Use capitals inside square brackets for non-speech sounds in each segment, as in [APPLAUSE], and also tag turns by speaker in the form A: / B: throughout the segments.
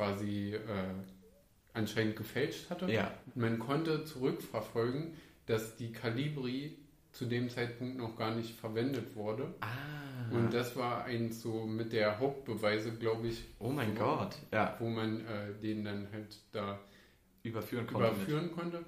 A: quasi äh, anscheinend gefälscht hatte.
B: Ja.
A: Man konnte zurückverfolgen, dass die Calibri zu dem Zeitpunkt noch gar nicht verwendet wurde.
B: Ah.
A: Und das war eins so mit der Hauptbeweise, glaube ich,
B: oh mein
A: so,
B: Gott. Ja.
A: wo man äh, den dann halt da
B: Überführen konnte. mit-
A: überführen konnte.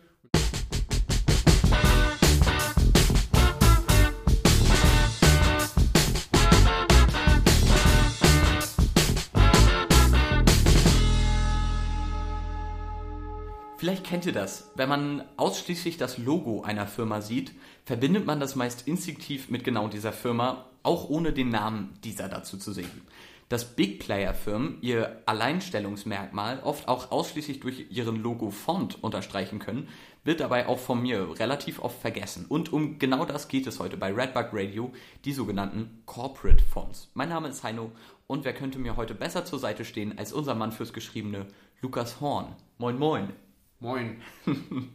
B: Vielleicht kennt ihr das. Wenn man ausschließlich das Logo einer Firma sieht, verbindet man das meist instinktiv mit genau dieser Firma, auch ohne den Namen dieser dazu zu sehen. Dass Big Player Firmen ihr Alleinstellungsmerkmal oft auch ausschließlich durch ihren Logo-Font unterstreichen können, wird dabei auch von mir relativ oft vergessen. Und um genau das geht es heute bei Redbug Radio, die sogenannten Corporate Fonts. Mein Name ist Heino und wer könnte mir heute besser zur Seite stehen als unser Mann fürs Geschriebene, Lukas Horn. Moin, moin.
A: Moin. [LAUGHS]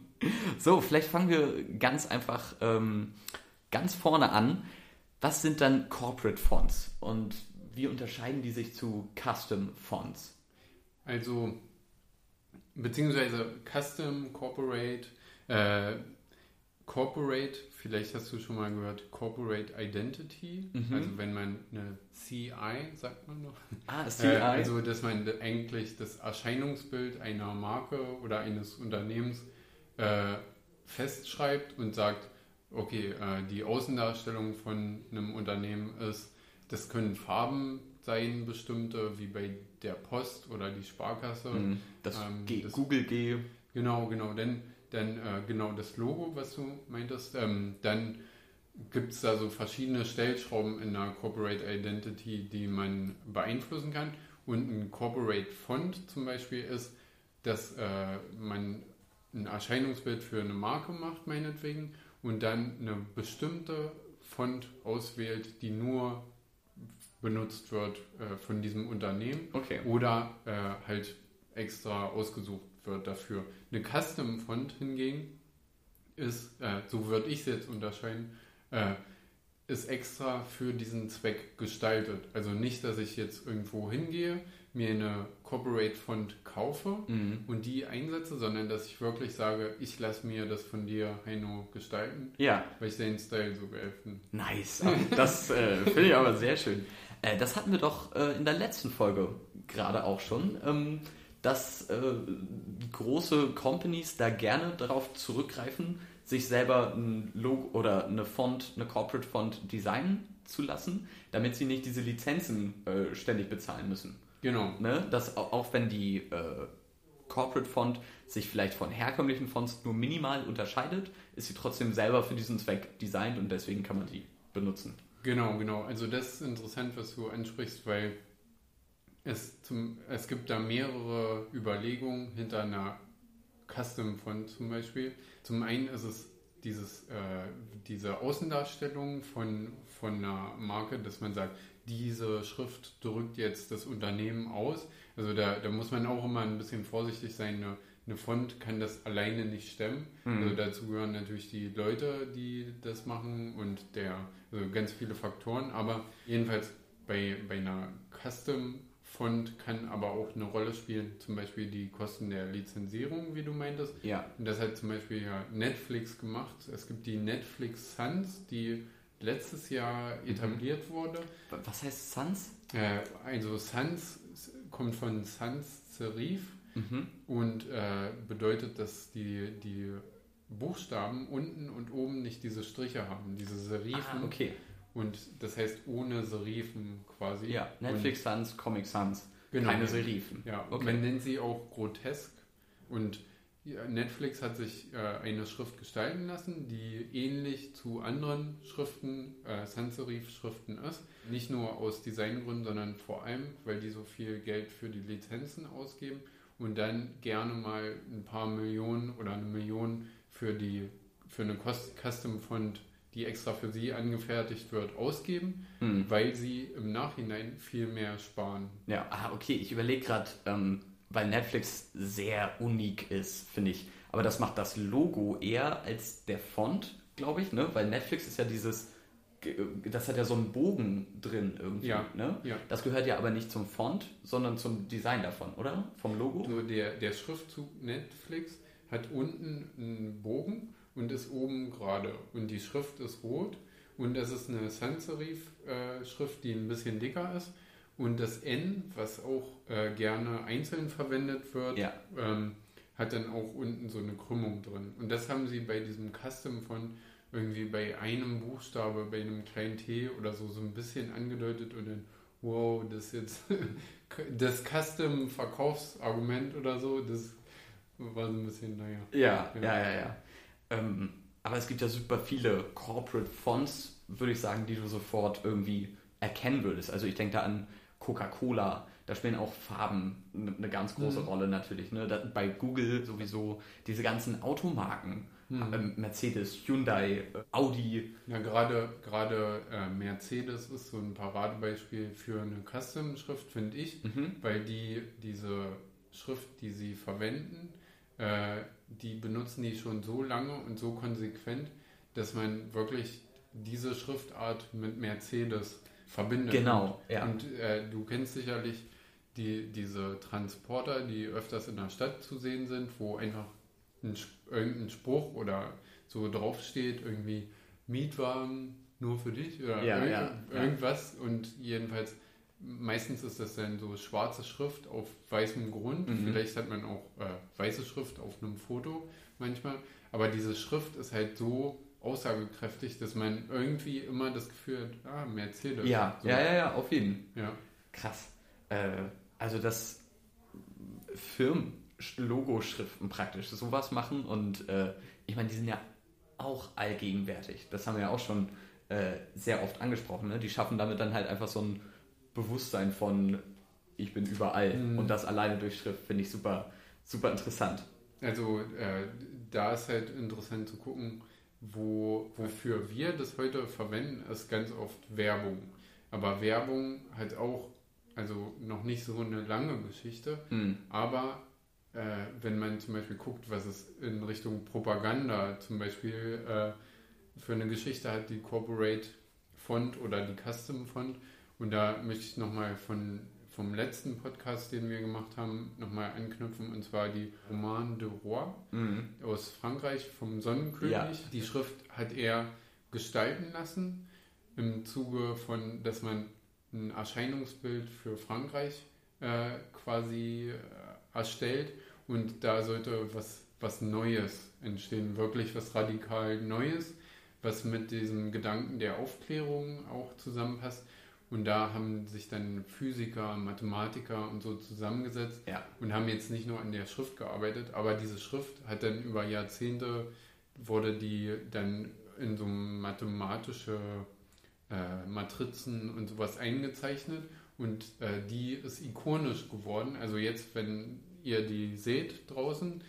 B: So, vielleicht fangen wir ganz einfach ähm, ganz vorne an. Was sind dann Corporate Fonts und wie unterscheiden die sich zu Custom Fonts?
A: Also, beziehungsweise Custom, Corporate, äh, Corporate, vielleicht hast du schon mal gehört, Corporate Identity.
B: Mhm.
A: Also, wenn man eine CI, sagt man noch.
B: Ah, CI.
A: Äh, also, dass man eigentlich das Erscheinungsbild einer Marke oder eines Unternehmens äh, festschreibt und sagt, okay, äh, die Außendarstellung von einem Unternehmen ist, das können Farben sein, bestimmte, wie bei der Post oder die Sparkasse.
B: Mhm, das,
A: ähm,
B: G,
A: das-
B: Google G.
A: Genau, genau. Dann, dann äh, genau das Logo, was du meintest. Ähm, dann gibt es da so verschiedene Stellschrauben in der Corporate Identity, die man beeinflussen kann. Und ein Corporate Font zum Beispiel ist, dass äh, man ein Erscheinungsbild für eine Marke macht, meinetwegen, und dann eine bestimmte Font auswählt, die nur benutzt wird äh, von diesem Unternehmen
B: Okay.
A: oder äh, halt extra ausgesucht wird dafür. Eine Custom-Font hingegen ist, äh, so würde ich es jetzt unterscheiden, äh, ist extra für diesen Zweck gestaltet. Also nicht, dass ich jetzt irgendwo hingehe, mir eine Corporate-Font kaufe
B: Mhm.
A: und die einsetze, sondern dass ich wirklich sage, ich lasse mir das von dir, Heino, gestalten,
B: Ja,
A: weil ich deinen Style so geil finde.
B: nice. Das äh, finde ich aber sehr schön. Äh, das hatten wir doch äh, in der letzten Folge gerade auch schon, ähm, dass äh, große Companies da gerne darauf zurückgreifen, sich selber ein Logo oder eine Font, eine Corporate Font designen zu lassen, damit sie nicht diese Lizenzen äh, ständig bezahlen müssen.
A: Genau.
B: Ne? Dass au- auch wenn die äh, Corporate Font sich vielleicht von herkömmlichen Fonts nur minimal unterscheidet, ist sie trotzdem selber für diesen Zweck designt und deswegen kann man sie benutzen.
A: Genau, genau. Also das ist interessant, was du ansprichst, weil es, zum, es gibt da mehrere Überlegungen hinter einer Custom-Font zum Beispiel. Zum einen ist es dieses, äh, diese Außendarstellung von, von einer Marke, dass man sagt, diese Schrift drückt jetzt das Unternehmen aus. Also da, da muss man auch immer ein bisschen vorsichtig sein. Eine, eine Font kann das alleine nicht stemmen. Also dazu gehören natürlich die Leute, die das machen und der, also ganz viele Faktoren. Aber jedenfalls bei, bei einer Custom-Font kann aber auch eine Rolle spielen, zum Beispiel die Kosten der Lizenzierung, wie du meintest.
B: Ja.
A: Und das hat zum Beispiel ja Netflix gemacht. Es gibt die Netflix Suns, die letztes Jahr etabliert wurde.
B: Was heißt Sans?
A: Äh, also Sans kommt von Sans Serif
B: Mhm.
A: und äh, bedeutet, dass die, die Buchstaben unten und oben nicht diese Striche haben, diese Serifen.
B: Ah, okay.
A: Und das heißt ohne Serifen quasi.
B: Ja, Netflix Sans, Comic Sans,
A: Und, genau,
B: keine Serifen.
A: Ja,
B: Okay.
A: man nennt sie auch grotesk. Und Netflix hat sich äh, eine Schrift gestalten lassen, die ähnlich zu anderen Schriften, äh, Sans-Serif-Schriften ist. Nicht nur aus Designgründen, sondern vor allem, weil die so viel Geld für die Lizenzen ausgeben und dann gerne mal ein paar Millionen oder eine Million für die für eine Cost- Custom Font, die extra für sie angefertigt wird, ausgeben,
B: Hm.
A: weil sie im Nachhinein viel mehr sparen.
B: Ja, ah, okay, ich überlege gerade, ähm, weil Netflix sehr unik ist, finde ich. Aber das macht das Logo eher als der Font, glaube ich, ne? Weil Netflix ist ja dieses das hat ja so einen Bogen drin irgendwie.
A: Ja,
B: Ne?
A: ja.
B: Das gehört ja aber nicht zum Font, sondern zum Design davon, oder? Vom Logo?
A: So der, der Schriftzug Netflix hat unten einen Bogen und ist oben gerade. Und die Schrift ist rot und es ist eine Sans-Serif-Schrift, die ein bisschen dicker ist. Und das N, was auch äh, gerne einzeln verwendet wird,
B: Ja.
A: ähm, hat dann auch unten so eine Krümmung drin. Und das haben sie bei diesem Custom von irgendwie bei einem Buchstabe, bei einem kleinen T oder so, so ein bisschen angedeutet und dann, wow, das ist jetzt [LAUGHS] das Custom-Verkaufsargument oder so, das war so ein bisschen, naja.
B: Ja,
A: Ja.
B: ja, ja, ja. Ähm, aber es gibt ja super viele Corporate Fonts, würde ich sagen, die du sofort irgendwie erkennen würdest. Also ich denke da an Coca-Cola, da spielen auch Farben eine eine ganz große
A: Mhm.
B: Rolle natürlich. Ne? Da, bei Google sowieso diese ganzen Automarken,
A: Mhm.
B: ähm, Mercedes, Hyundai, äh, Audi.
A: Ja, gerade gerade äh, Mercedes ist so ein Paradebeispiel für eine Custom-Schrift, finde ich,
B: Mhm.
A: weil die diese Schrift, die sie verwenden, äh, die benutzen die schon so lange und so konsequent, dass man wirklich diese Schriftart mit Mercedes verbindet.
B: Genau,
A: und,
B: ja.
A: Und äh, du kennst sicherlich die, diese Transporter, die öfters in der Stadt zu sehen sind, wo einfach ein, irgendein Spruch oder so draufsteht, irgendwie Mietwagen nur für dich oder
B: Ja,
A: irgend,
B: ja.
A: irgendwas. Und jedenfalls, meistens ist das dann so schwarze Schrift auf weißem Grund.
B: Mhm.
A: Vielleicht hat man auch äh, weiße Schrift auf einem Foto manchmal. Aber diese Schrift ist halt so aussagekräftig, dass man irgendwie immer das Gefühl hat, ah, Mercedes.
B: Ja,
A: so.
B: ja, ja, ja, auf jeden.
A: ja.
B: Krass. Äh, also dass Firmen-Logo-Schriften praktisch sowas machen und äh, ich meine, die sind ja auch allgegenwärtig. Das haben wir ja auch schon äh, sehr oft angesprochen. Ne? Die schaffen damit dann halt einfach so ein Bewusstsein von ich bin überall
A: Mhm.
B: und das alleine durch Schrift finde ich super, super interessant.
A: Also äh, da ist halt interessant zu gucken, wo, wofür wir das heute verwenden, ist ganz oft Werbung. Aber Werbung hat auch, also noch nicht so eine lange Geschichte,
B: Hm.
A: aber äh, wenn man zum Beispiel guckt, was es in Richtung Propaganda zum Beispiel äh, für eine Geschichte hat, die Corporate Font oder die Custom Font. Und da möchte ich nochmal von vom letzten Podcast, den wir gemacht haben, nochmal anknüpfen, und zwar die Roman de Roi
B: Mhm.
A: aus Frankreich vom Sonnenkönig.
B: Ja.
A: Die Schrift hat er gestalten lassen im Zuge von, dass man ein Erscheinungsbild für Frankreich äh, quasi äh, erstellt und da sollte was, was Neues entstehen, wirklich was radikal Neues, was mit diesem Gedanken der Aufklärung auch zusammenpasst. Und da haben sich dann Physiker, Mathematiker und so zusammengesetzt
B: Ja.
A: und haben jetzt nicht nur an der Schrift gearbeitet, aber diese Schrift hat dann über Jahrzehnte, wurde die dann in so mathematische äh, Matrizen und sowas eingezeichnet und äh, die ist ikonisch geworden. Also jetzt, wenn ihr die seht draußen,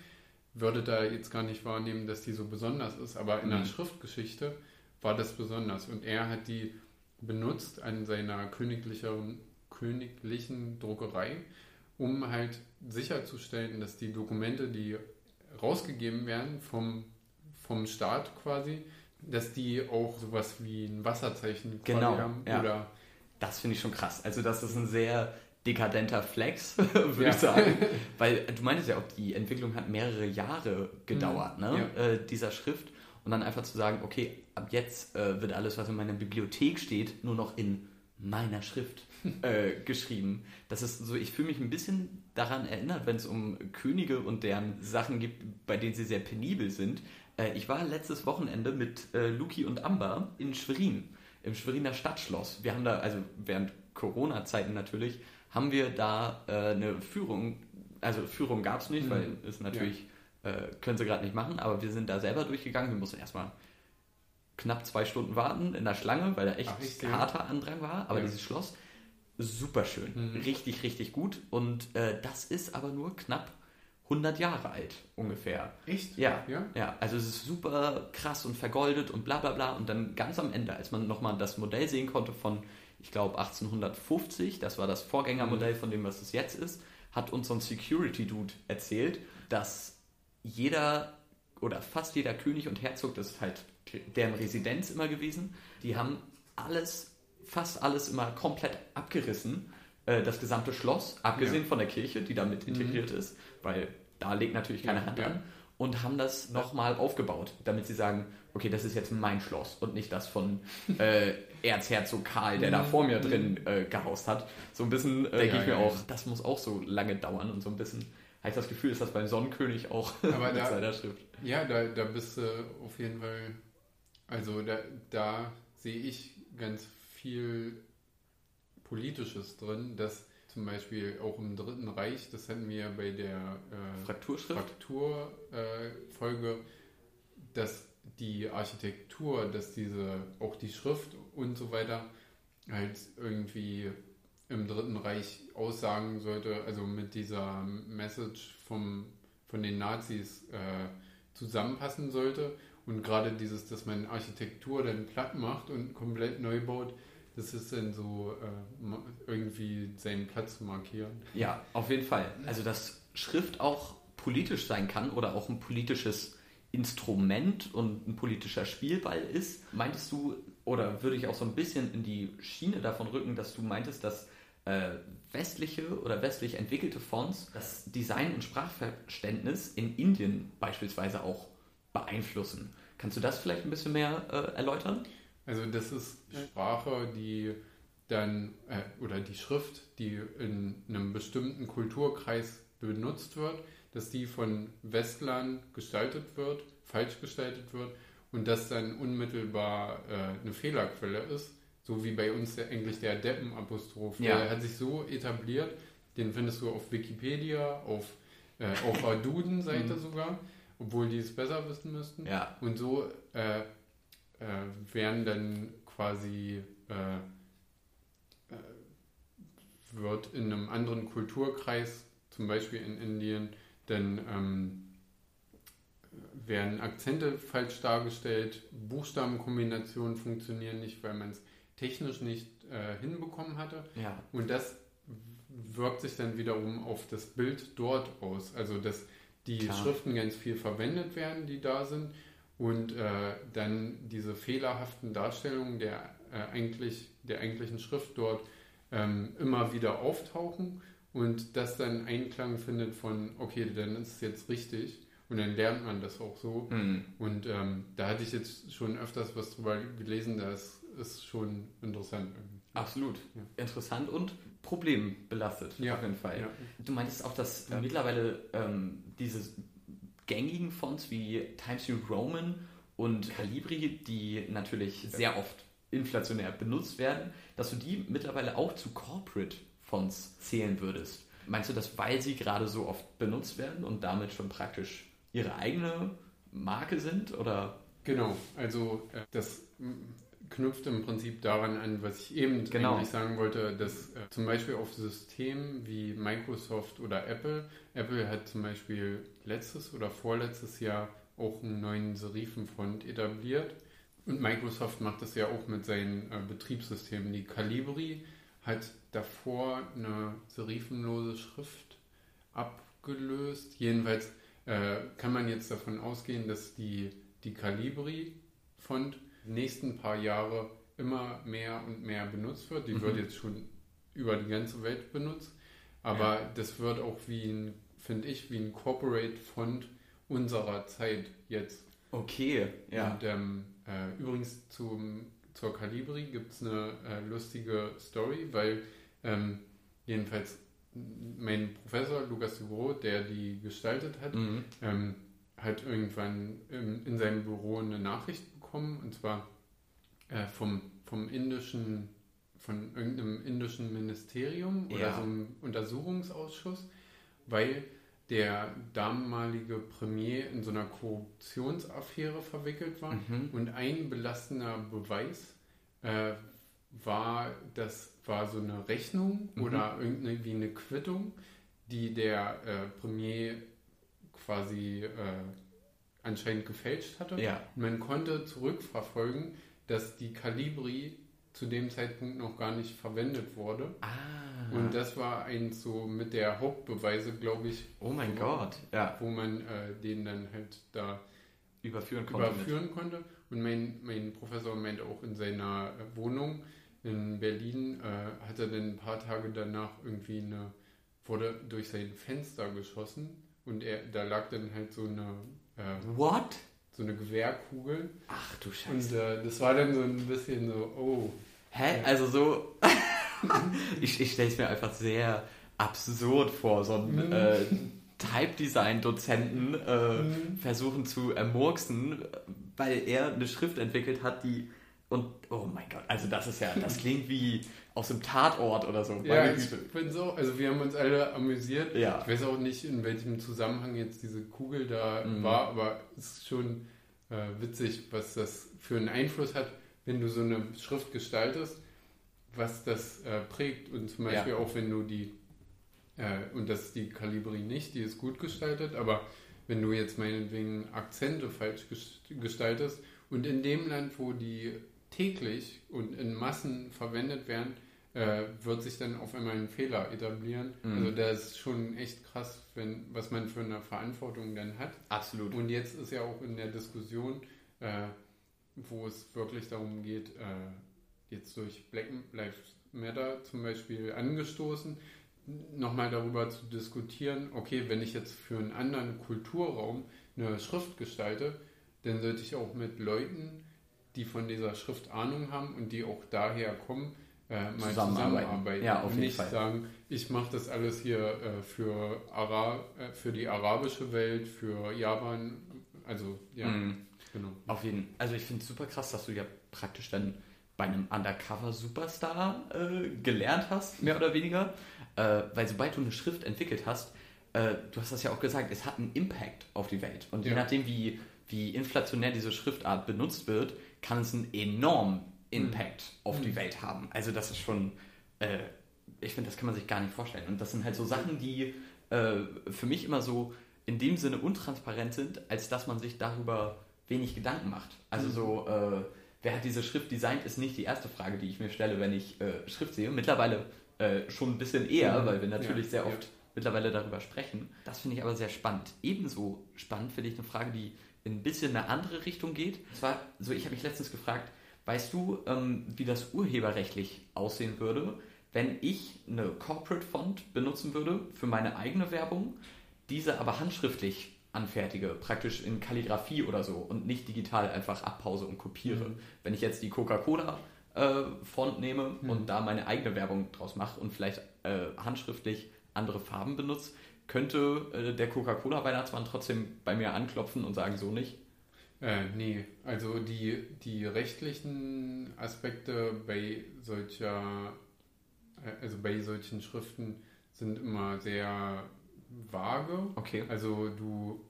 A: würdet ihr jetzt gar nicht wahrnehmen, dass die so besonders ist, aber in der
B: Mhm.
A: Schriftgeschichte war das besonders und er hat die benutzt an seiner königlichen, königlichen Druckerei, um halt sicherzustellen, dass die Dokumente, die rausgegeben werden vom, vom Staat quasi, dass die auch sowas wie ein Wasserzeichen
B: Genau,
A: haben
B: ja.
A: oder
B: Das finde ich schon krass. Also das ist ein sehr dekadenter Flex, [LAUGHS] würde
A: Ja.
B: ich sagen. [LAUGHS] Weil du meintest ja auch, die Entwicklung hat mehrere Jahre gedauert, ne? Äh, dieser Schrift. Und dann einfach zu sagen, okay, ab jetzt äh, wird alles, was in meiner Bibliothek steht, nur noch in meiner Schrift [LAUGHS] äh, geschrieben. Das ist so, ich fühle mich ein bisschen daran erinnert, wenn es um Könige und deren Sachen gibt, bei denen sie sehr penibel sind. Äh, ich war letztes Wochenende mit äh, Luki und Amber in Schwerin, im Schweriner Stadtschloss. Wir haben da, also während Corona-Zeiten natürlich, haben wir da äh, eine Führung, also Führung gab es nicht,
A: Mhm.
B: weil es natürlich, äh, können sie gerade nicht machen, aber wir sind da selber durchgegangen. Wir mussten erstmal knapp zwei Stunden warten in der Schlange, weil da echt
A: Ach,
B: harter Andrang war. Aber
A: Ja.
B: dieses Schloss, super schön,
A: Mhm.
B: richtig, richtig gut. Und äh, das ist aber nur knapp 100 Jahre alt ungefähr.
A: echt?
B: Ja,
A: Ja?
B: ja, also es ist super krass und vergoldet und bla bla bla. Und dann ganz am Ende, als man nochmal das Modell sehen konnte von, ich glaube, 1850, das war das Vorgängermodell von dem, was es jetzt ist, hat uns so ein Security-Dude erzählt, dass jeder oder fast jeder König und Herzog, das ist halt deren Residenz immer gewesen, die haben alles, fast alles immer komplett abgerissen. Äh, das gesamte Schloss, abgesehen
A: Ja.
B: von der Kirche, die damit
A: Mhm.
B: integriert ist, weil da legt natürlich keine
A: Ja,
B: Hand an. Und haben das nochmal aufgebaut, damit sie sagen, okay, das ist jetzt mein Schloss und nicht das von äh, [LAUGHS] Erzherzog Karl, der da vor mir drin äh, gehaust hat. So ein bisschen äh, denke
A: Mhm. Ja,
B: ich mir
A: ja,
B: auch,
A: ja.
B: das muss auch so lange dauern und so ein bisschen habe ich das Gefühl, ist das beim Sonnenkönig auch
A: Aber [LAUGHS]
B: mit
A: da-
B: seiner Schrift.
A: Ja, da, da bist du auf jeden Fall, also da, da sehe ich ganz viel Politisches drin, dass zum Beispiel auch im Dritten Reich, das hatten wir ja bei der äh? Frakturfolge, dass die Architektur, dass diese, auch die Schrift und so weiter, halt irgendwie im Dritten Reich aussagen sollte, also mit dieser Message vom, von den Nazis äh, zusammenpassen sollte. Und gerade dieses, dass man Architektur dann platt macht und komplett neu baut, das ist dann so äh, irgendwie seinen Platz zu markieren.
B: Ja, auf jeden Fall. Also, dass Schrift auch politisch sein kann oder auch ein politisches Instrument und ein politischer Spielball ist, meintest du, oder würde ich auch so ein bisschen in die Schiene davon rücken, dass du meintest, dass äh, westliche oder westlich entwickelte Fonts das Design und Sprachverständnis in Indien beispielsweise auch beeinflussen. Kannst du das vielleicht ein bisschen mehr äh, erläutern?
A: Also das ist Sprache, die dann, äh, oder die Schrift, die in einem bestimmten Kulturkreis benutzt wird, dass die von Westlern gestaltet wird, falsch gestaltet wird und das dann unmittelbar äh, eine Fehlerquelle ist, so wie bei uns der, eigentlich der Deppenapostroph.
B: Ja.
A: Der hat sich so etabliert, den findest du auf Wikipedia, auf, äh, auf der Duden-Seite
B: Mhm.
A: sogar, obwohl die es besser wissen müssten.
B: Ja.
A: Und so äh, äh, werden dann quasi äh, äh, wird in einem anderen Kulturkreis, zum Beispiel in Indien, dann ähm, werden Akzente falsch dargestellt, Buchstabenkombinationen funktionieren nicht, weil man es technisch nicht äh, hinbekommen hatte.
B: Ja.
A: Und das wirkt sich dann wiederum auf das Bild dort aus. Also, dass die
B: Klar.
A: Schriften ganz viel verwendet werden, die da sind. Und äh, dann diese fehlerhaften Darstellungen der, äh, eigentlich, der eigentlichen Schrift dort ähm, immer wieder auftauchen und das dann Einklang findet von, okay, dann ist es jetzt richtig. Und dann lernt man das auch so.
B: Mhm.
A: Und ähm, da hatte ich jetzt schon öfters was drüber gelesen, das ist schon interessant. irgendwie.
B: Absolut.
A: Ja.
B: Interessant und problembelastet,
A: Ja.
B: auf jeden Fall.
A: Ja.
B: Du meintest auch, dass
A: Ja.
B: mittlerweile ähm, diese gängigen Fonts wie Times New Roman und Calibri, die natürlich sehr oft inflationär benutzt werden, dass du die mittlerweile auch zu Corporate Fonts zählen würdest. Meinst du das, weil sie gerade so oft benutzt werden und damit schon praktisch ihre eigene Marke sind? Oder
A: Genau, also äh, das knüpft im Prinzip daran an, was ich eben
B: Genau.
A: eigentlich sagen wollte, dass äh, zum Beispiel auf Systemen wie Microsoft oder Apple, Apple hat zum Beispiel letztes oder vorletztes Jahr auch einen neuen Serifenfont etabliert und Microsoft macht das ja auch mit seinen äh, Betriebssystemen. Die Calibri hat davor eine serifenlose Schrift abgelöst. Jedenfalls äh, kann man jetzt davon ausgehen, dass die, die Calibri-Font nächsten paar Jahre immer mehr und mehr benutzt wird. Die
B: Mhm.
A: wird jetzt schon über die ganze Welt benutzt. Aber das wird auch wie ein, finde ich, wie ein Corporate-Font unserer Zeit jetzt.
B: okay,
A: Und ähm, äh, übrigens zum, zur Calibri gibt es eine äh, lustige Story, weil ähm, jedenfalls mein Professor Lukas de Gros, der die gestaltet hat,
B: Mhm.
A: ähm, hat irgendwann in, in seinem Büro eine Nachricht bekommen und zwar äh, vom, vom indischen, von irgendeinem indischen Ministerium oder
B: Ja.
A: so einem Untersuchungsausschuss, weil der damalige Premier in so einer Korruptionsaffäre verwickelt war.
B: Mhm.
A: Und ein belastender Beweis äh, war, das war so eine Rechnung
B: Mhm.
A: oder irgendwie eine Quittung, die der äh, Premier quasi äh, anscheinend gefälscht hatte.
B: Ja.
A: Man konnte zurückverfolgen, dass die Calibri zu dem Zeitpunkt noch gar nicht verwendet wurde.
B: Ah.
A: Und das war eins so mit der Hauptbeweise, glaube ich,
B: oh mein
A: wo-
B: Gott. Ja.
A: wo man äh, den dann halt da
B: Überführen konnte. mit-
A: überführen konnte. Und mein, mein Professor meinte auch in seiner Wohnung in Berlin, äh, hat er dann ein paar Tage danach irgendwie eine, wurde durch sein Fenster geschossen und er, da lag dann halt so eine, äh,
B: What?
A: so eine Gewehrkugel.
B: Ach du
A: Und
B: Scheiße.
A: äh, das war dann so ein bisschen so, oh.
B: Hä? Also so. [LAUGHS] ich ich stelle es mir einfach sehr absurd vor, so ein
A: Mhm.
B: äh, Type-Design-Dozenten äh,
A: Mhm.
B: versuchen zu ermurksen, weil er eine Schrift entwickelt hat, die. Und oh mein Gott, also das ist ja, das [LAUGHS] klingt wie aus dem Tatort oder so.
A: Ja,
B: Meine
A: ich
B: Güte.
A: bin so, also wir haben uns alle amüsiert.
B: Ja.
A: Ich weiß auch nicht, in welchem Zusammenhang jetzt diese Kugel da
B: Mhm.
A: war, aber es ist schon äh, witzig, was das für einen Einfluss hat, wenn du so eine Schrift gestaltest, was das äh, prägt. Und zum Beispiel
B: Ja.
A: auch, wenn du die, äh, und das ist die Kalibri nicht, die ist gut gestaltet, aber wenn du jetzt meinetwegen Akzente falsch ges- gestaltest und in dem Land, wo die täglich und in Massen verwendet werden, äh, wird sich dann auf einmal ein Fehler etablieren.
B: Mhm.
A: Also das ist schon echt krass, wenn, was man für eine Verantwortung dann hat.
B: Absolut.
A: Und jetzt ist ja auch in der Diskussion, äh, wo es wirklich darum geht, äh, jetzt durch Black Lives Matter zum Beispiel angestoßen, nochmal darüber zu diskutieren, okay, wenn ich jetzt für einen anderen Kulturraum eine Schrift gestalte, dann sollte ich auch mit Leuten, die von dieser Schrift Ahnung haben und die auch daher kommen, äh, mal
B: Zusammenarbeiten.
A: zusammenarbeiten.
B: Ja, auf
A: und
B: jeden
A: nicht
B: Fall.
A: sagen, ich mache das alles hier äh, für, Ara äh, für die arabische Welt, für Japan, also ja,
B: Mhm.
A: genau.
B: Auf jeden Fall. Also ich finde es super krass, dass du ja praktisch dann bei einem Undercover-Superstar äh, gelernt hast, mehr oder weniger. Äh, weil sobald du eine Schrift entwickelt hast, äh, du hast das ja auch gesagt, es hat einen Impact auf die Welt. Und je
A: Ja.
B: nachdem, wie, wie inflationär diese Schriftart benutzt wird, kann es einen enormen Impact auf die Welt haben. Also das ist schon, äh, ich finde, das kann man sich gar nicht vorstellen. Und das sind halt so Sachen, die äh, für mich immer so in dem Sinne untransparent sind, als dass man sich darüber wenig Gedanken macht. Also so, äh, wer hat diese Schrift designt, ist nicht die erste Frage, die ich mir stelle, wenn ich äh, Schrift sehe. Mittlerweile äh, schon ein bisschen eher,
A: Mhm.
B: weil wir natürlich
A: Ja,
B: sehr
A: ja.
B: oft mittlerweile darüber sprechen. Das finde ich aber sehr spannend. Ebenso spannend finde ich eine Frage, die ein bisschen eine andere Richtung geht. Und zwar, so ich habe mich letztens gefragt, weißt du, ähm, wie das urheberrechtlich aussehen würde, wenn ich eine Corporate Font benutzen würde für meine eigene Werbung, diese aber handschriftlich anfertige, praktisch in Kalligrafie oder so und nicht digital einfach abpause und kopiere.
A: Mhm.
B: Wenn ich jetzt die Coca-Cola äh, Font nehme
A: Mhm.
B: und da meine eigene Werbung draus mache und vielleicht äh, handschriftlich andere Farben benutze, könnte äh, der Coca-Cola-Weihnachtsmann trotzdem bei mir anklopfen und sagen, so nicht.
A: Äh, nee, also die, die rechtlichen Aspekte bei solcher, äh, also bei solchen Schriften sind immer sehr vage.
B: Okay.
A: Also du,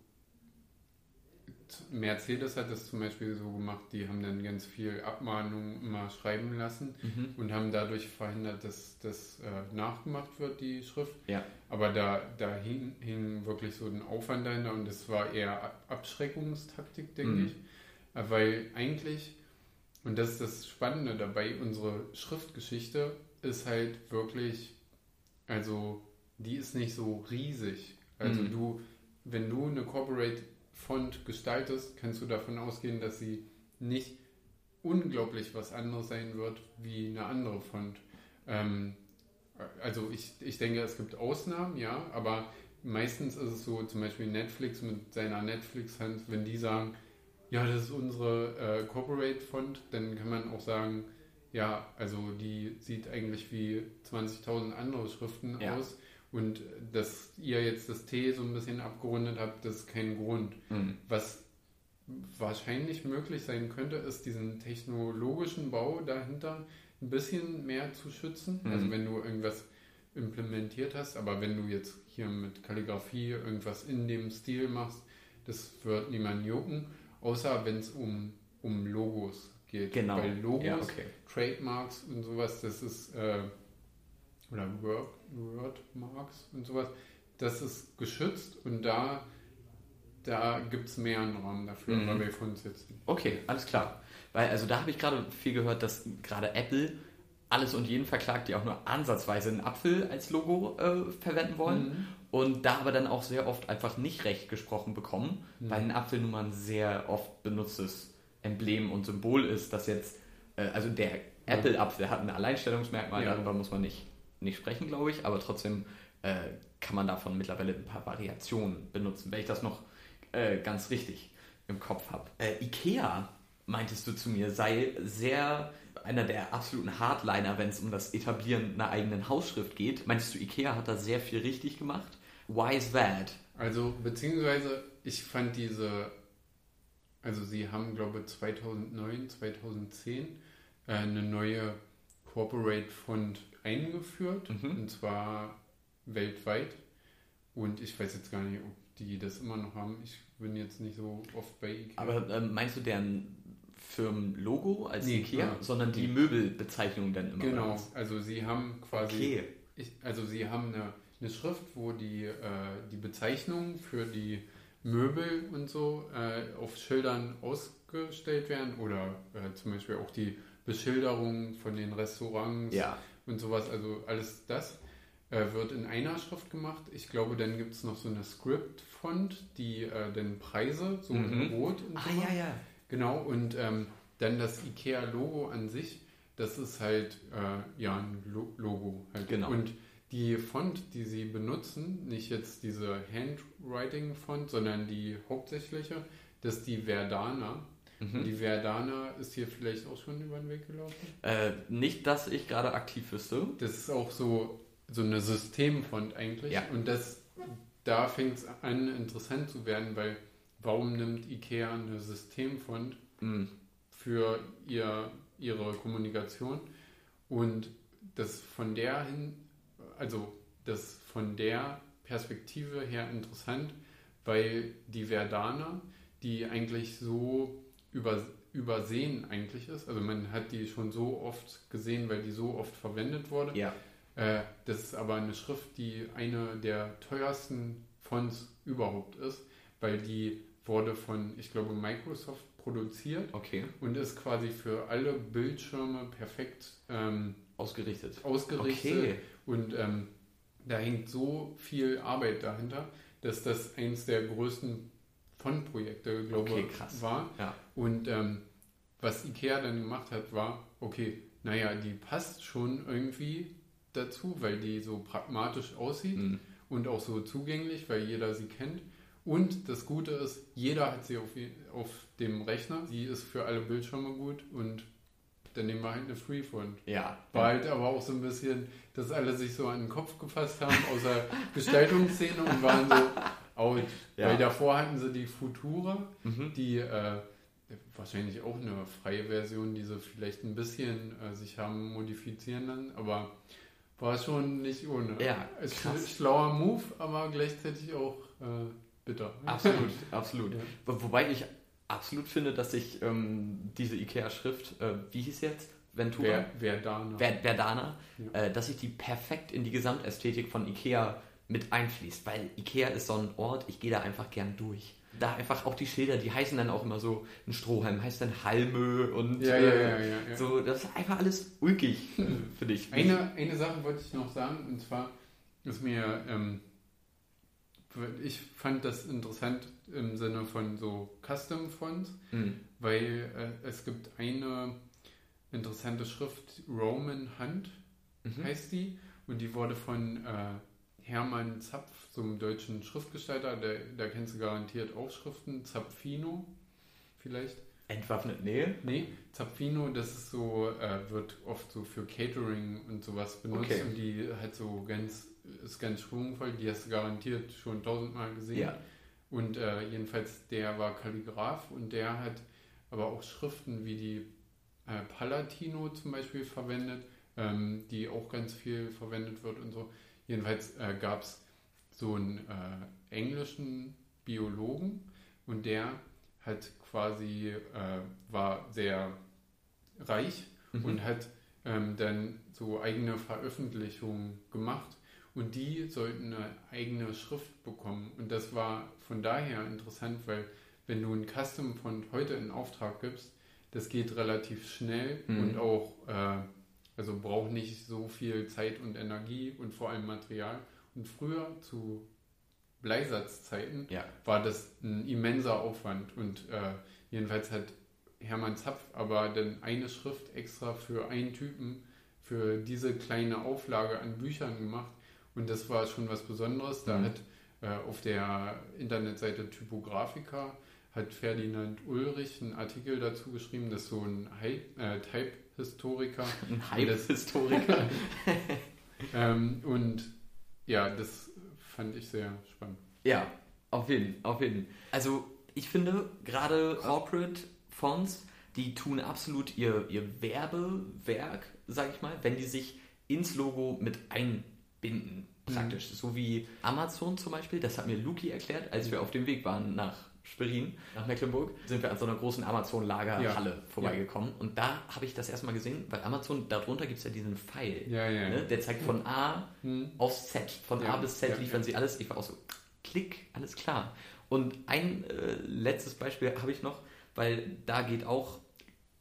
A: Mercedes hat das zum Beispiel so gemacht, die haben dann ganz viel Abmahnungen immer schreiben lassen
B: Mhm.
A: und haben dadurch verhindert, dass das äh, nachgemacht wird, die Schrift.
B: Ja.
A: Aber da, da hing, hing wirklich so ein Aufwand dahinter und das war eher Ab- Abschreckungstaktik, denke
B: Mhm.
A: ich. Äh, Weil eigentlich, und das ist das Spannende dabei, unsere Schriftgeschichte ist halt wirklich, also die ist nicht so riesig. Also
B: Mhm.
A: du, wenn du eine Corporate Font gestaltest, kannst du davon ausgehen, dass sie nicht unglaublich was anderes sein wird wie eine andere Font. Ähm, also ich, ich denke, es gibt Ausnahmen, ja, aber meistens ist es so, zum Beispiel Netflix mit seiner Netflix-Hand, wenn die sagen, ja, das ist unsere äh, Corporate-Font, dann kann man auch sagen, ja, also die sieht eigentlich wie 20.000 andere Schriften
B: Ja.
A: aus und dass ihr jetzt das T so ein bisschen abgerundet habt, das ist kein Grund.
B: Mhm.
A: Was wahrscheinlich möglich sein könnte, ist diesen technologischen Bau dahinter ein bisschen mehr zu schützen.
B: Mhm.
A: Also wenn du irgendwas implementiert hast, aber wenn du jetzt hier mit Kalligrafie irgendwas in dem Stil machst, das wird niemand jucken, außer wenn es um, um Logos geht.
B: Genau.
A: Weil Logos,
B: Ja, okay.
A: Trademarks und sowas, das ist, äh, oder Word, Wordmarks und sowas, das ist geschützt und da, da gibt es mehr einen Raum dafür,
B: Mhm.
A: aber bei Fonts jetzt nicht.
B: Okay, alles klar. Weil, also da habe ich gerade viel gehört, dass gerade Apple alles und jeden verklagt, die auch nur ansatzweise einen Apfel als Logo äh, verwenden wollen.
A: Mhm.
B: Und da aber dann auch sehr oft einfach nicht recht gesprochen bekommen,
A: Mhm.
B: weil ein Apfel nun mal ein sehr oft benutztes Emblem und Symbol ist, dass jetzt, äh, also der Apple-Apfel hat ein Alleinstellungsmerkmal,
A: Ja.
B: darüber muss man nicht, nicht sprechen, glaube ich, aber trotzdem äh, kann man davon mittlerweile ein paar Variationen benutzen, wenn ich das noch äh, ganz richtig im Kopf habe. Äh, Ikea, meintest du zu mir, sei sehr einer der absoluten Hardliner, wenn es um das Etablieren einer eigenen Hausschrift geht. Meinst du, Ikea hat da sehr viel richtig gemacht? Why is that?
A: Also, beziehungsweise, ich fand diese, also sie haben, glaube ich, 2009, 2010 äh, eine neue Corporate Font eingeführt,
B: Mhm.
A: und zwar weltweit. Und ich weiß jetzt gar nicht, ob die das immer noch haben. Ich bin jetzt nicht so oft bei Ikea.
B: Aber ähm, meinst du deren Firmenlogo als
A: Nee,
B: Ikea,
A: ja.
B: sondern die Möbelbezeichnung dann immer?
A: genau, also sie haben quasi
B: Okay.
A: Ich, also sie haben eine, eine Schrift, wo die, äh, die Bezeichnungen für die Möbel und so äh, auf Schildern ausgestellt werden oder äh, zum Beispiel auch die Beschilderung von den Restaurants
B: Ja.
A: und sowas. Also alles das äh, wird in einer Schrift gemacht. Ich glaube, dann gibt es noch so eine Script-Font, die äh, dann Preise so
B: Mhm.
A: in Rot und
B: Ah,
A: so macht.
B: ja, ja.
A: Genau, und ähm, dann das IKEA-Logo an sich, das ist halt äh, ja ein Lo Logo. Halt.
B: Genau.
A: Und die Font, die sie benutzen, nicht jetzt diese Handwriting-Font, sondern die hauptsächliche, das ist die Verdana.
B: Mhm.
A: die Verdana ist hier vielleicht auch schon über den Weg gelaufen.
B: Äh, nicht, dass ich gerade aktiv wüsste.
A: Das ist auch so, so eine Systemfont eigentlich.
B: Ja.
A: Und das, da fängt es an, interessant zu werden, weil warum nimmt IKEA eine Systemfont
B: Hm.
A: für ihr, ihre Kommunikation und das von der hin, also das von der Perspektive her interessant, weil die Verdana, die eigentlich so über, übersehen eigentlich ist, also man hat die schon so oft gesehen, weil die so oft verwendet wurde,
B: Ja.
A: äh, das ist aber eine Schrift, die eine der teuersten Fonts überhaupt ist, weil die wurde von, ich glaube, Microsoft produziert
B: Okay.
A: und ist quasi für alle Bildschirme perfekt ähm,
B: Ausgerichtet.
A: ausgerichtet.
B: Okay.
A: Und ähm, da hängt so viel Arbeit dahinter, dass das eins der größten Fondprojekte, glaube
B: Okay,
A: ich,
B: krass.
A: war.
B: Ja.
A: Und ähm, was Ikea dann gemacht hat, war, okay, naja, die passt schon irgendwie dazu, weil die so pragmatisch aussieht
B: Hm.
A: und auch so zugänglich, weil jeder sie kennt. Und das Gute ist, jeder hat sie auf, auf dem Rechner. Sie ist für alle Bildschirme gut und dann nehmen wir halt eine Freefont.
B: Ja.
A: War halt aber auch so ein bisschen, dass alle sich so an den Kopf gefasst haben aus der [LAUGHS] Gestaltungsszene und waren so out.
B: Ja.
A: Weil davor hatten sie die Futura,
B: Mhm.
A: die äh, wahrscheinlich auch eine freie Version, die sie vielleicht ein bisschen äh, sich haben modifizieren lassen, aber war schon nicht ohne.
B: Ja,
A: Es ist ein schlauer Move, aber gleichzeitig auch äh, bitter.
B: Absolut, [LAUGHS] absolut.
A: Ja.
B: Wo- Wobei ich absolut finde, dass sich ähm, diese Ikea-Schrift, äh, wie hieß jetzt? Ventura?
A: Wer, wer da noch?
B: Ver Verdana,
A: Ja.
B: äh, dass sich die perfekt in die Gesamtästhetik von Ikea mit einfließt, weil Ikea ist so ein Ort, ich gehe da einfach gern durch. Da einfach auch die Schilder, die heißen dann auch immer so, ein Strohhalm heißt dann Halme und
A: Ja,
B: äh,
A: ja, ja,
B: so, das ist einfach alles ulkig, äh, [LAUGHS] finde ich.
A: Eine, eine Sache wollte ich noch sagen, und zwar ist mir, ähm, ich fand das interessant im Sinne von so Custom Fonts,
B: Hm.
A: weil äh, es gibt eine interessante Schrift, Roman Hand
B: Mhm.
A: heißt die, und die wurde von äh, Hermann Zapf, so einem deutschen Schriftgestalter, der, der kennst du garantiert auch Schriften, Zapfino vielleicht.
B: Entwaffnet, nee.
A: Nee, Zapfino, das ist so, äh, wird oft so für Catering und sowas benutzt
B: Okay.
A: und die hat so ganz, ist ganz schwungvoll, die hast du garantiert schon tausendmal gesehen.
B: Ja.
A: Und äh, jedenfalls, der war Kalligraph und der hat aber auch Schriften wie die äh, Palatino zum Beispiel verwendet, ähm, die auch ganz viel verwendet wird und so. Jedenfalls äh, gab es so einen äh, englischen Biologen und der hat quasi, äh, war sehr reich
B: Mhm.
A: und hat ähm, dann so eigene Veröffentlichungen gemacht und die sollten eine eigene Schrift bekommen. Und das war von daher interessant, weil wenn du ein Custom von heute in Auftrag gibst, das geht relativ schnell
B: Mhm.
A: und auch, äh, also braucht nicht so viel Zeit und Energie und vor allem Material. Und früher zu Bleisatzzeiten
B: Ja.
A: war das ein immenser Aufwand und äh, jedenfalls hat Hermann Zapf, aber dann eine Schrift extra für einen Typen, für diese kleine Auflage an Büchern gemacht. Und das war schon was Besonderes. Da
B: Mhm.
A: hat äh, auf der Internetseite Typographica hat Ferdinand Ulrich einen Artikel dazu geschrieben, das ist so ein äh, Type-Historiker.
B: Ein Hype-Historiker. [LAUGHS]
A: Ähm, und ja, das fand ich sehr spannend.
B: Ja, auf jeden, auf jeden. Also ich finde gerade Corporate Fonts, die tun absolut ihr, ihr Werbewerk, sag ich mal, wenn die sich ins Logo mit einbinden, praktisch. So wie Amazon zum Beispiel, das hat mir Luki erklärt, als wir auf dem Weg waren nach Schwerin, nach Mecklenburg, sind wir an so einer großen Amazon-Lagerhalle
A: Ja.
B: vorbeigekommen. Und da habe ich das erstmal gesehen, weil Amazon, darunter gibt es ja diesen Pfeil.
A: Ja, ja.
B: Ne? Der zeigt von A
A: Hm.
B: aufs Z. Von
A: Ja,
B: A bis Z
A: ja,
B: liefern
A: ja.
B: sie alles. Ich war auch so, klick, alles klar. Und ein äh, letztes Beispiel habe ich noch, weil da geht auch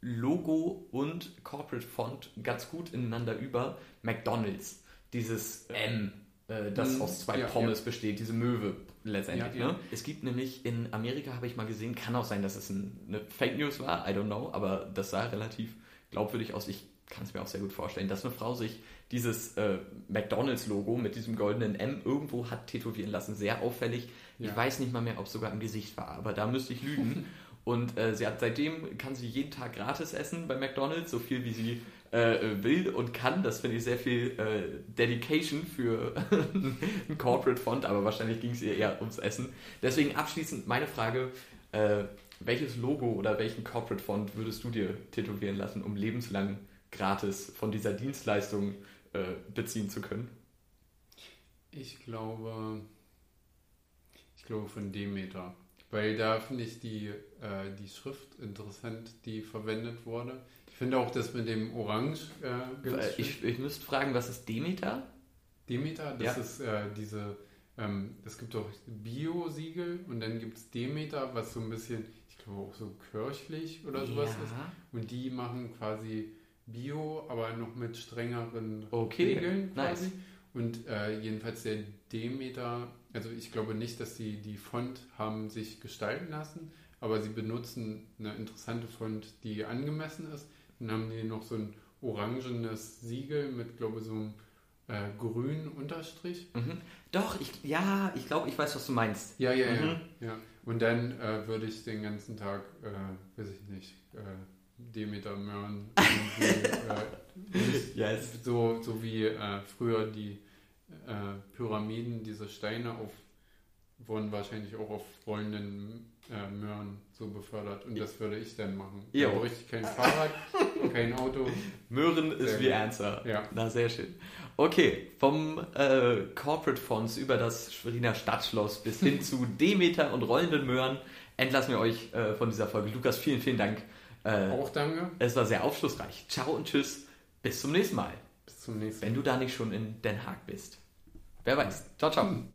B: Logo und Corporate Font ganz gut ineinander über. McDonalds, dieses M, äh, das
A: Mhm,
B: aus zwei
A: ja,
B: Pommes besteht, diese Möwe letztendlich.
A: Ja, ja.
B: Ne? Es gibt nämlich in Amerika, habe ich mal gesehen, kann auch sein, dass es ein, eine Fake News war, I don't know, aber das sah relativ glaubwürdig aus. Ich kann es mir auch sehr gut vorstellen, dass eine Frau sich dieses äh, McDonalds-Logo mit diesem goldenen M irgendwo hat tätowieren lassen. Sehr auffällig. Ich
A: Ja.
B: weiß nicht mal mehr, ob es sogar im Gesicht war, aber da müsste ich lügen. [LAUGHS] Und äh, sie hat seitdem kann sie jeden Tag gratis essen bei McDonalds, so viel wie sie äh, will und kann. Das finde ich sehr viel äh, Dedication für [LAUGHS] ein Corporate Font, aber wahrscheinlich ging es ihr eher ums Essen. Deswegen abschließend meine Frage: äh, Welches Logo oder welchen Corporate Font würdest du dir tätowieren lassen, um lebenslang gratis von dieser Dienstleistung äh, beziehen zu können?
A: Ich glaube, ich glaube von Demeter. Weil da finde ich die, äh, die Schrift interessant, die verwendet wurde. Ich finde auch das mit dem Orange äh, ganz schön.
B: Ich, ich müsste fragen, was ist Demeter?
A: Demeter, das
B: Ja.
A: ist äh, diese, ähm, es gibt auch Bio-Siegel und dann gibt es Demeter, was so ein bisschen, ich glaube auch so kirchlich oder sowas ist. Und die machen quasi Bio, aber noch mit strengeren
B: Okay,
A: Regeln quasi.
B: nice.
A: Und äh, jedenfalls der Demeter, also ich glaube nicht, dass sie die Font haben sich gestalten lassen, aber sie benutzen eine interessante Font, die angemessen ist. Dann haben die noch so ein orangenes Siegel mit, glaube ich, so einem äh, grünen Unterstrich.
B: Mhm. Doch, ich, ja, ich glaube, ich weiß, was du meinst.
A: Ja, ja,
B: Mhm.
A: ja, ja. Und dann äh, würde ich den ganzen Tag, äh, weiß ich nicht, äh, Demeter Möhren, irgendwie, [LAUGHS] äh,
B: Yes.
A: so, so wie äh, früher die äh, Pyramiden, diese Steine auf, wurden wahrscheinlich auch auf rollenden äh, Möhren so befördert. Und das würde ich dann machen.
B: Jo.
A: Da bräuchte ich kein Fahrrad, [LAUGHS] kein Auto.
B: Möhren ist
A: Sehr
B: wie
A: gut.
B: Answer.
A: Ja.
B: Na, sehr schön. Okay, vom äh, Corporate Fonts über das Schweriner Stadtschloss bis hin zu [LAUGHS] Demeter und rollenden Möhren entlassen wir euch äh, von dieser Folge. Lukas, vielen, vielen Dank. Äh,
A: Auch danke.
B: es war sehr aufschlussreich. Ciao und tschüss. Bis zum nächsten Mal.
A: Bis zum nächsten Mal.
B: Wenn du da nicht schon in Den Haag bist. Wer weiß. Ciao, ciao.